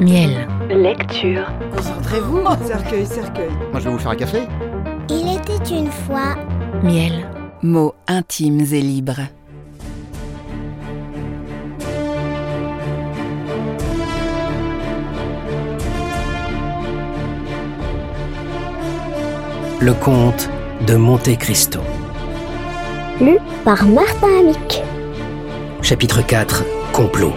Miel. Lecture. Concentrez-vous. Cercueil, cercueil. Moi, je vais vous faire un café. Il était une fois. Miel. Mots intimes et libres. Le comte de Monte Cristo. Lu par Martin Amic. Chapitre 4 Complot.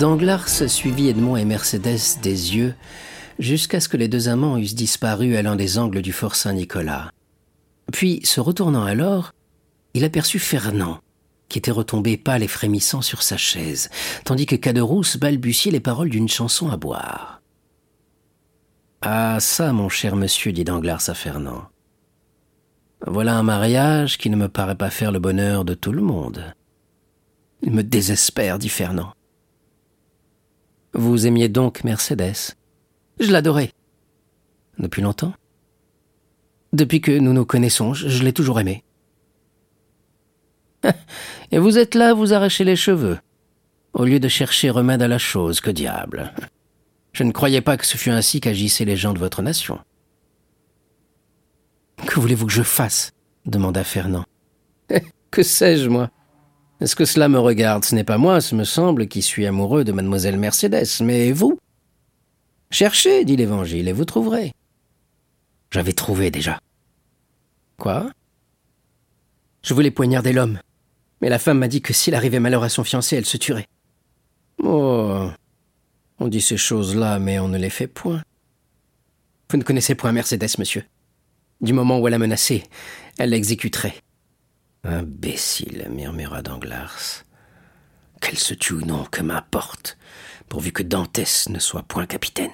Danglars suivit Edmond et Mercédès des yeux jusqu'à ce que les deux amants eussent disparu à l'un des angles du fort Saint-Nicolas. Puis, se retournant alors, il aperçut Fernand, qui était retombé pâle et frémissant sur sa chaise, tandis que Caderousse balbutiait les paroles d'une chanson à boire. Ah ça, mon cher monsieur, dit Danglars à Fernand. Voilà un mariage qui ne me paraît pas faire le bonheur de tout le monde. Il me désespère, dit Fernand. Vous aimiez donc Mercédès Je l'adorais. Depuis longtemps? Depuis que nous nous connaissons, je, je l'ai toujours aimée. Et vous êtes là à vous arracher les cheveux, au lieu de chercher remède à la chose, que diable. Je ne croyais pas que ce fût ainsi qu'agissaient les gens de votre nation. Que voulez-vous que je fasse? demanda Fernand. que sais-je, moi? Est-ce que cela me regarde? Ce n'est pas moi, ce me semble, qui suis amoureux de mademoiselle Mercédès, mais vous? Cherchez, dit l'Évangile, et vous trouverez. J'avais trouvé déjà. Quoi? Je voulais poignarder l'homme, mais la femme m'a dit que s'il arrivait malheur à son fiancé, elle se tuerait. Oh On dit ces choses-là, mais on ne les fait point. Vous ne connaissez point Mercédès, monsieur. Du moment où elle a menacé, elle l'exécuterait. Imbécile, murmura Danglars. Qu'elle se tue ou non, que m'importe, pourvu que Dantès ne soit point capitaine.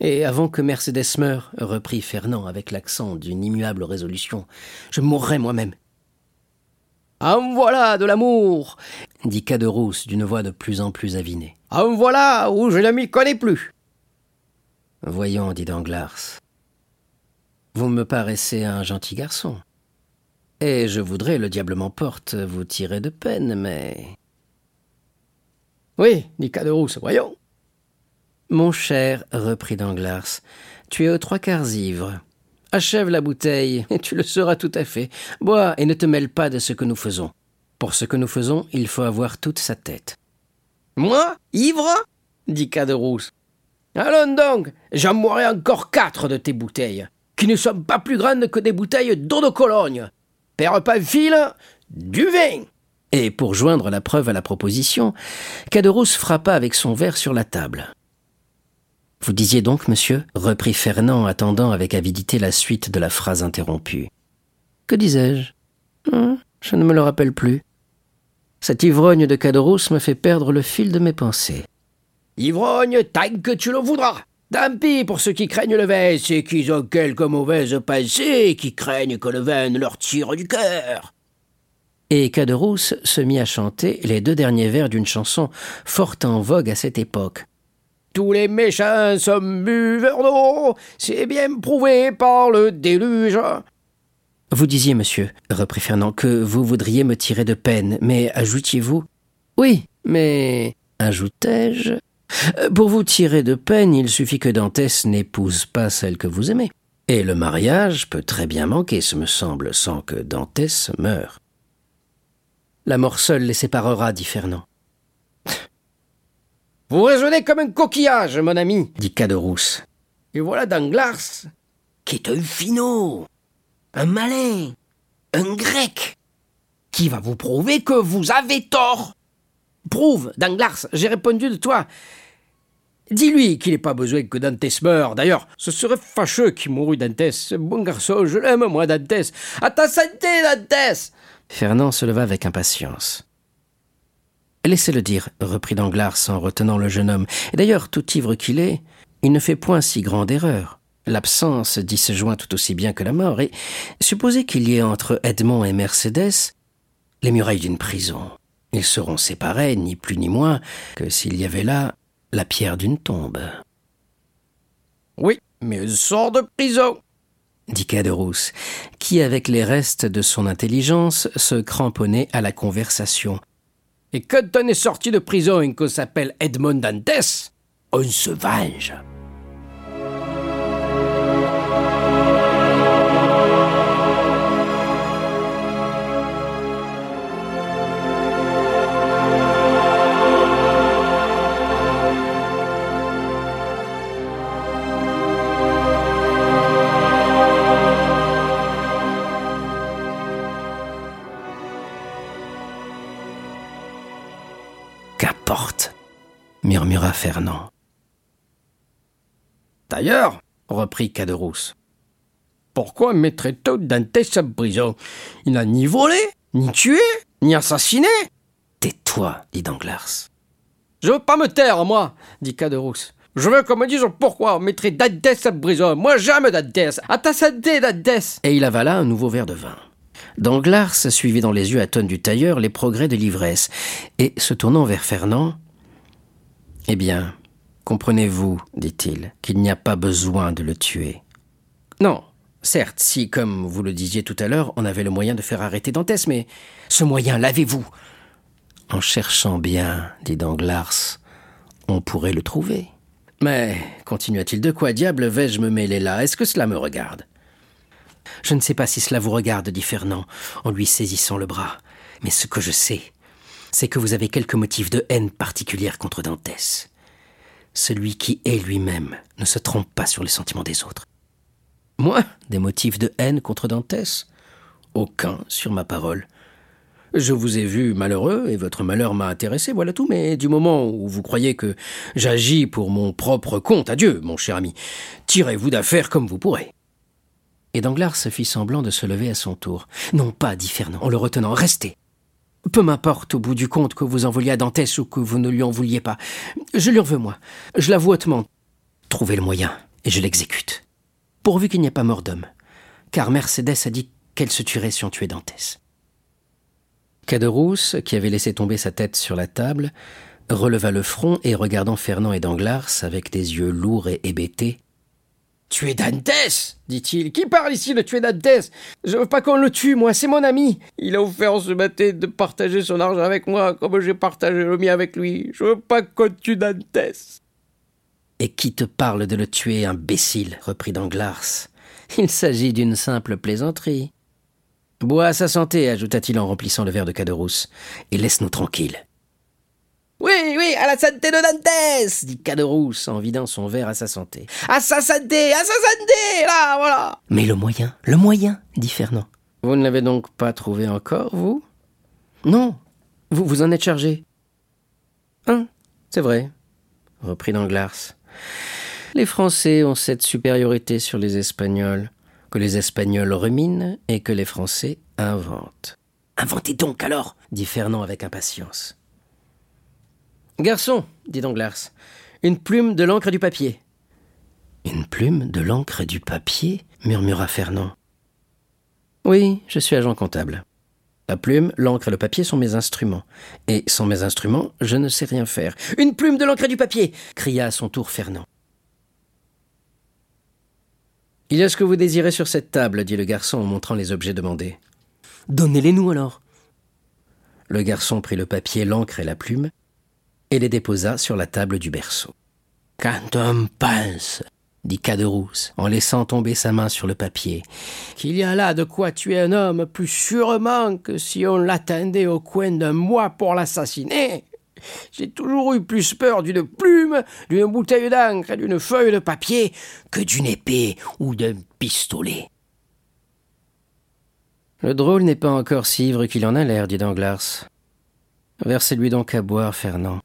Et avant que Mercédès meure, reprit Fernand avec l'accent d'une immuable résolution, je mourrai moi-même. En voilà de l'amour dit Caderousse d'une voix de plus en plus avinée. En voilà où je ne m'y connais plus. Voyons, dit Danglars. Vous me paraissez un gentil garçon. Et je voudrais, le diable m'emporte, vous tirer de peine, mais. Oui, dit Caderousse, voyons. Mon cher, reprit Danglars, tu es aux trois quarts ivre. Achève la bouteille, et tu le seras tout à fait. Bois et ne te mêle pas de ce que nous faisons. Pour ce que nous faisons, il faut avoir toute sa tête. Moi Ivre? dit Caderousse. Allons donc, j'en encore quatre de tes bouteilles, qui ne sont pas plus grandes que des bouteilles d'eau de Cologne. Père Pamphile, du vin Et pour joindre la preuve à la proposition, Caderousse frappa avec son verre sur la table. Vous disiez donc, monsieur reprit Fernand, attendant avec avidité la suite de la phrase interrompue. Que disais-je? Hum, Je ne me le rappelle plus. Cette ivrogne de Caderousse me fait perdre le fil de mes pensées. Ivrogne, tant que tu le voudras Tant pis pour ceux qui craignent le vin, c'est qu'ils ont quelques mauvaises pensées qui craignent que le vin ne leur tire du cœur. Et Caderousse se mit à chanter les deux derniers vers d'une chanson fort en vogue à cette époque. Tous les méchants sont buveurs d'eau, c'est bien prouvé par le déluge. Vous disiez, monsieur, reprit Fernand, que vous voudriez me tirer de peine, mais ajoutiez-vous Oui, mais ajoutai-je Pour vous tirer de peine, il suffit que Dantès n'épouse pas celle que vous aimez. Et le mariage peut très bien manquer, ce me semble, sans que Dantès meure. La mort seule les séparera, dit Fernand. Vous raisonnez comme un coquillage, mon ami, dit Caderousse. Et voilà Danglars, qui est un finot, un malin, un grec, qui va vous prouver que vous avez tort. Prouve, Danglars, j'ai répondu de toi. Dis-lui qu'il n'est pas besoin que Dantès meure. D'ailleurs, ce serait fâcheux qu'il mourût Dantès. Bon garçon, je l'aime, moi, Dantès. À ta santé, Dantès Fernand se leva avec impatience. Laissez-le dire, reprit Danglars en retenant le jeune homme. D'ailleurs, tout ivre qu'il est, il ne fait point si grande erreur. L'absence dit se joint tout aussi bien que la mort, et supposez qu'il y ait entre Edmond et Mercédès les murailles d'une prison. Ils seront séparés, ni plus ni moins, que s'il y avait là la pierre d'une tombe. Oui, mais sort de prison dit Caderousse, qui, avec les restes de son intelligence, se cramponnait à la conversation. Et quand on est sorti de prison et qu'on s'appelle Edmond Dantes, on se venge. Fernand. D'ailleurs, reprit Caderousse, pourquoi mettrait-on Dantès en prison Il n'a ni volé, ni tué, ni assassiné. Tais-toi, dit Danglars. Je veux pas me taire, moi, dit Caderousse. Je veux qu'on me dise pourquoi on mettrait Dantès en prison. Moi, j'aime Dantès. À ta santé, Dantès. Et il avala un nouveau verre de vin. Danglars suivit dans les yeux à tonne du tailleur les progrès de l'ivresse, et se tournant vers Fernand Eh bien, comprenez-vous, dit-il, qu'il n'y a pas besoin de le tuer. Non, certes, si, comme vous le disiez tout à l'heure, on avait le moyen de faire arrêter Dantès, mais ce moyen, l'avez-vous? En cherchant bien, dit Danglars, on pourrait le trouver. Mais, continua-t-il, de quoi diable vais-je me mêler là? Est-ce que cela me regarde? Je ne sais pas si cela vous regarde, dit Fernand, en lui saisissant le bras, mais ce que je sais, c'est que vous avez quelques motifs de haine particulière contre Dantès. Celui qui est lui-même ne se trompe pas sur les sentiments des autres. Moi, des motifs de haine contre Dantès Aucun, sur ma parole. Je vous ai vu malheureux et votre malheur m'a intéressé, voilà tout, mais du moment où vous croyez que j'agis pour mon propre compte, adieu, mon cher ami, tirez-vous d'affaire comme vous pourrez. Et Danglars se fit semblant de se lever à son tour. Non pas, dit Fernand, en le retenant, restez. Peu m'importe au bout du compte que vous en vouliez à Dantès ou que vous ne lui en vouliez pas. Je lui en veux, moi. Je l'avoue hautement. Trouvez le moyen, et je l'exécute. Pourvu qu'il n'y ait pas mort d'homme. Car Mercédès a dit qu'elle se tuerait si on tuait Dantès. Caderousse, qui avait laissé tomber sa tête sur la table, releva le front et regardant Fernand et Danglars avec des yeux lourds et hébétés, Tuer Dantès dit-il. Qui parle ici de tuer Dantès Je veux pas qu'on le tue, moi, c'est mon ami. Il a offert ce matin de partager son argent avec moi, comme j'ai partagé le mien avec lui. Je veux pas qu'on tue Dantès. Et qui te parle de le tuer, imbécile? reprit Danglars. Il s'agit d'une simple plaisanterie. Bois à sa santé, ajouta-t-il en remplissant le verre de Caderousse, et laisse-nous tranquilles. Oui, oui, à la santé de Dantès dit Caderousse en vidant son verre à sa santé. À sa santé, à sa santé, là, voilà Mais le moyen, le moyen, dit Fernand. Vous ne l'avez donc pas trouvé encore, vous? Non, vous vous en êtes chargé. Hein, c'est vrai, reprit Danglars. Les Français ont cette supériorité sur les Espagnols, que les Espagnols ruminent et que les Français inventent. Inventez donc alors, dit Fernand avec impatience. Garçon, dit Danglars, une plume, de l'encre et du papier. Une plume, de l'encre et du papier murmura Fernand. Oui, je suis agent comptable. La plume, l'encre et le papier sont mes instruments. Et sans mes instruments, je ne sais rien faire. Une plume, de l'encre et du papier cria à son tour Fernand. Il y a ce que vous désirez sur cette table, dit le garçon en montrant les objets demandés. Donnez-les nous alors. Le garçon prit le papier, l'encre et la plume, et les déposa sur la table du berceau. Quand on pense, dit Caderousse, en laissant tomber sa main sur le papier, qu'il y a là de quoi tuer un homme plus sûrement que si on l'attendait au coin d'un mois pour l'assassiner. J'ai toujours eu plus peur d'une plume, d'une bouteille d'encre et d'une feuille de papier que d'une épée ou d'un pistolet. Le drôle n'est pas encore si ivre qu'il en a l'air, dit Danglars. Versez-lui donc à boire, Fernand.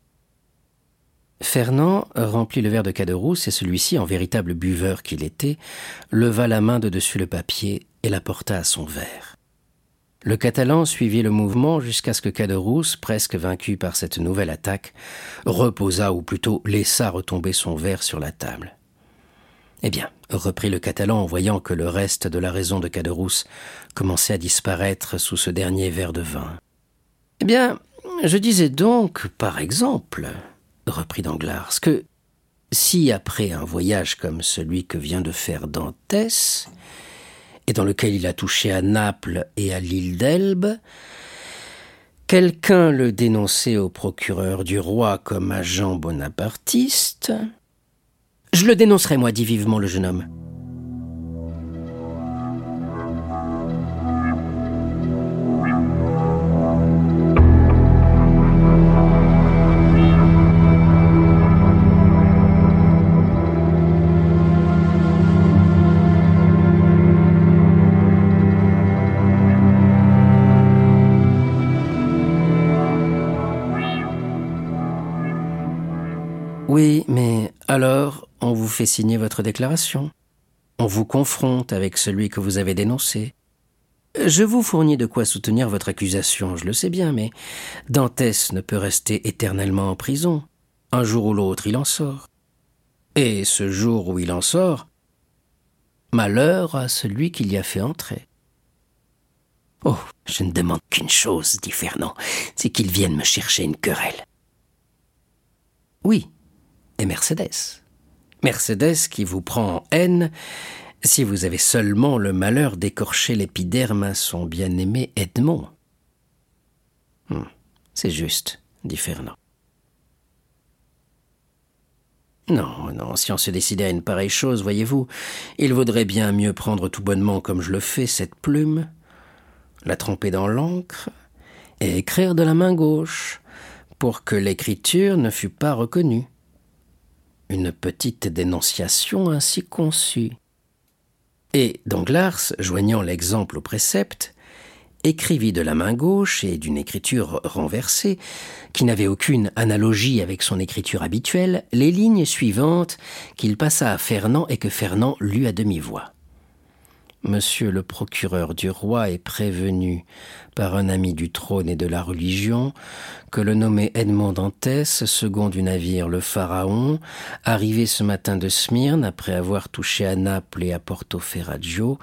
Fernand remplit le verre de Caderousse et celui-ci, en véritable buveur qu'il était, leva la main de dessus le papier et la porta à son verre. Le Catalan suivit le mouvement jusqu'à ce que Caderousse, presque vaincu par cette nouvelle attaque, reposa ou plutôt laissa retomber son verre sur la table. Eh bien, reprit le Catalan en voyant que le reste de la raison de Caderousse commençait à disparaître sous ce dernier verre de vin. Eh bien, je disais donc, par exemple, reprit Danglars, que si après un voyage comme celui que vient de faire Dantès, et dans lequel il a touché à Naples et à l'île d'Elbe, quelqu'un le dénonçait au procureur du roi comme agent bonapartiste, je le dénoncerai, moi, dit vivement le jeune homme. Fait signer votre déclaration. On vous confronte avec celui que vous avez dénoncé. Je vous fournis de quoi soutenir votre accusation, je le sais bien, mais Dantès ne peut rester éternellement en prison. Un jour ou l'autre, il en sort. Et ce jour où il en sort, malheur à celui qui l'y a fait entrer. Oh, je ne demande qu'une chose, dit Fernand, c'est qu'il vienne me chercher une querelle. Oui, et Mercédès. Mercédès qui vous prend en haine si vous avez seulement le malheur d'écorcher l'épiderme à son bien-aimé Edmond. Hum, c'est juste, dit Fernand. Non, non, si on se décidait à une pareille chose, voyez-vous, il vaudrait bien mieux prendre tout bonnement comme je le fais cette plume, la tremper dans l'encre et écrire de la main gauche, pour que l'écriture ne fût pas reconnue une petite dénonciation ainsi conçue. Et Danglars, joignant l'exemple au précepte, écrivit de la main gauche et d'une écriture renversée, qui n'avait aucune analogie avec son écriture habituelle, les lignes suivantes qu'il passa à Fernand et que Fernand lut à demi-voix. Monsieur le procureur du roi est prévenu par un ami du trône et de la religion que le nommé Edmond Dantès, second du navire le Pharaon, arrivé ce matin de Smyrne après avoir touché à Naples et à Porto Ferraggio,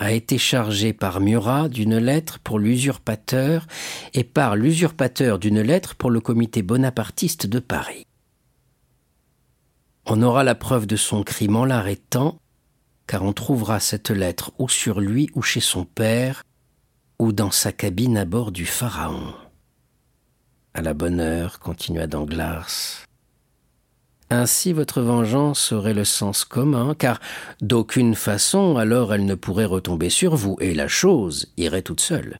a été chargé par Murat d'une lettre pour l'usurpateur et par l'usurpateur d'une lettre pour le comité bonapartiste de Paris. On aura la preuve de son crime en l'arrêtant car on trouvera cette lettre ou sur lui ou chez son père, ou dans sa cabine à bord du Pharaon. À la bonne heure, continua Danglars. Ainsi votre vengeance aurait le sens commun, car d'aucune façon alors elle ne pourrait retomber sur vous, et la chose irait toute seule.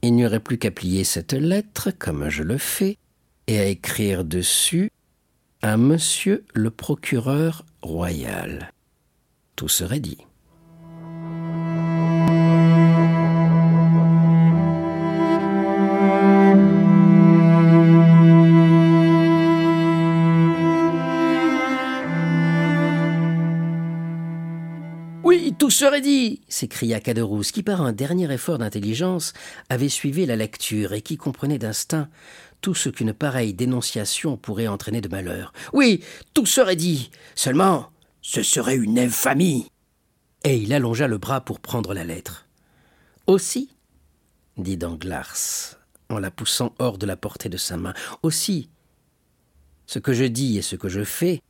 Il n'y aurait plus qu'à plier cette lettre, comme je le fais, et à écrire dessus à monsieur le procureur royal serait dit. Oui, tout serait dit s'écria Caderousse, qui par un dernier effort d'intelligence avait suivi la lecture et qui comprenait d'instinct tout ce qu'une pareille dénonciation pourrait entraîner de malheur. Oui, tout serait dit. Seulement, ce serait une infamie. Et il allongea le bras pour prendre la lettre. Aussi, dit Danglars, en la poussant hors de la portée de sa main, aussi, ce que je dis et ce que je fais,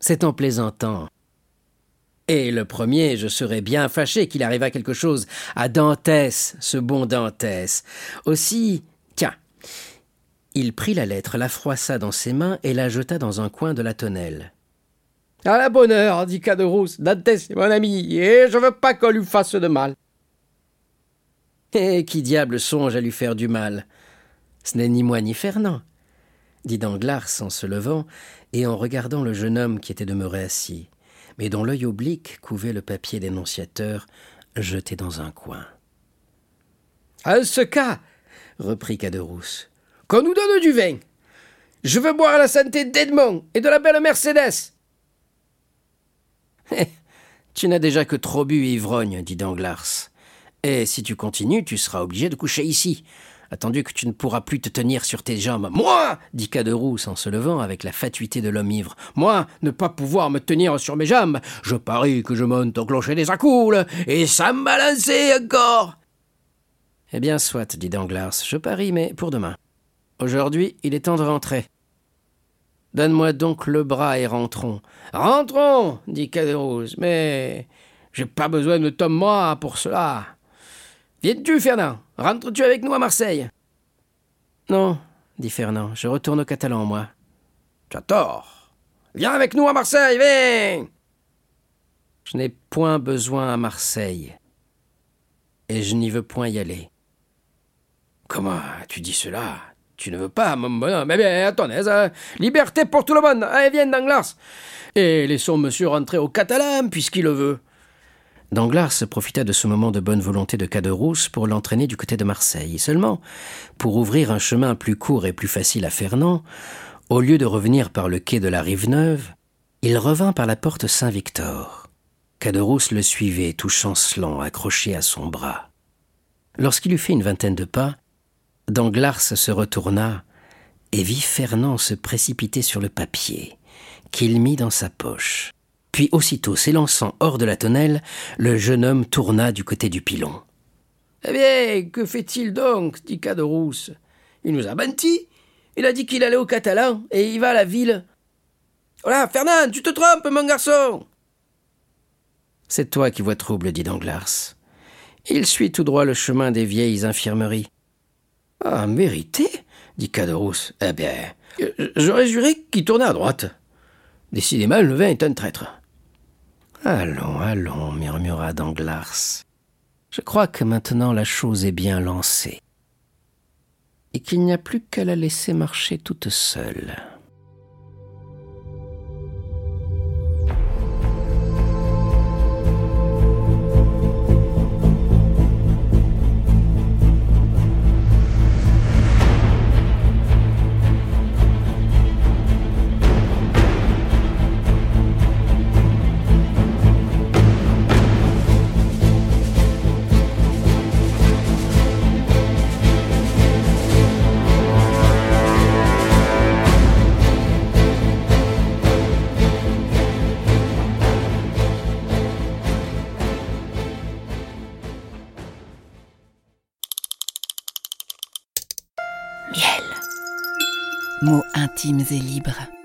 c'est en plaisantant. Et le premier, je serais bien fâché qu'il arrivât quelque chose à Dantès, ce bon Dantès. Aussi, tiens. Il prit la lettre, la froissa dans ses mains et la jeta dans un coin de la tonnelle. À la bonne heure, dit Caderousse. Dantès est mon ami, et je veux pas qu'on lui fasse de mal. Eh, qui diable songe à lui faire du mal? Ce n'est ni moi ni Fernand, dit Danglars en se levant et en regardant le jeune homme qui était demeuré assis, mais dont l'œil oblique couvait le papier dénonciateur jeté dans un coin. À ce cas, reprit Caderousse, qu'on nous donne du vin. Je veux boire la santé d'Edmond et de la belle Mercédès. Tu n'as déjà que trop bu, ivrogne, dit Danglars. Et si tu continues, tu seras obligé de coucher ici, attendu que tu ne pourras plus te tenir sur tes jambes. Moi dit Caderousse en se levant avec la fatuité de l'homme ivre. Moi, ne pas pouvoir me tenir sur mes jambes, je parie que je monte au clocher des accoules, et ça me balancer encore Eh bien, soit, dit Danglars, je parie, mais pour demain. Aujourd'hui, il est temps de rentrer. Donne-moi donc le bras et rentrons. Rentrons, dit Caderousse, mais j'ai pas besoin de ton bras pour cela. Viens-tu, Fernand? Rentres-tu avec nous à Marseille? Non, dit Fernand, je retourne au Catalan, moi. Tu tort. Viens avec nous à Marseille, viens Je n'ai point besoin à Marseille. Et je n'y veux point y aller. Comment tu dis cela? Tu ne veux pas, mon bonhomme Eh bien, aise. hein. Liberté pour tout le monde. Allez, viens, Danglars. Et laissons monsieur rentrer au Catalan, puisqu'il le veut. Danglars profita de ce moment de bonne volonté de Caderousse pour l'entraîner du côté de Marseille. Seulement, pour ouvrir un chemin plus court et plus facile à Fernand, au lieu de revenir par le quai de la Rive-Neuve, il revint par la porte Saint-Victor. Caderousse le suivait, tout chancelant, accroché à son bras. Lorsqu'il eut fait une vingtaine de pas, Danglars se retourna et vit Fernand se précipiter sur le papier, qu'il mit dans sa poche. Puis aussitôt s'élançant hors de la tonnelle, le jeune homme tourna du côté du pilon. Eh bien, que fait-il donc? dit Caderousse. Il nous a menti. Il a dit qu'il allait au Catalan et il va à la ville. Voilà, Fernand, tu te trompes, mon garçon. C'est toi qui vois trouble, dit Danglars. Il suit tout droit le chemin des vieilles infirmeries. Ah, mérité dit Caderousse. Eh bien, j'aurais juré qu'il tournait à droite. Décidément, le vin est un traître. Allons, allons, murmura Danglars. Je crois que maintenant la chose est bien lancée. Et qu'il n'y a plus qu'à la laisser marcher toute seule. Intimes et libres.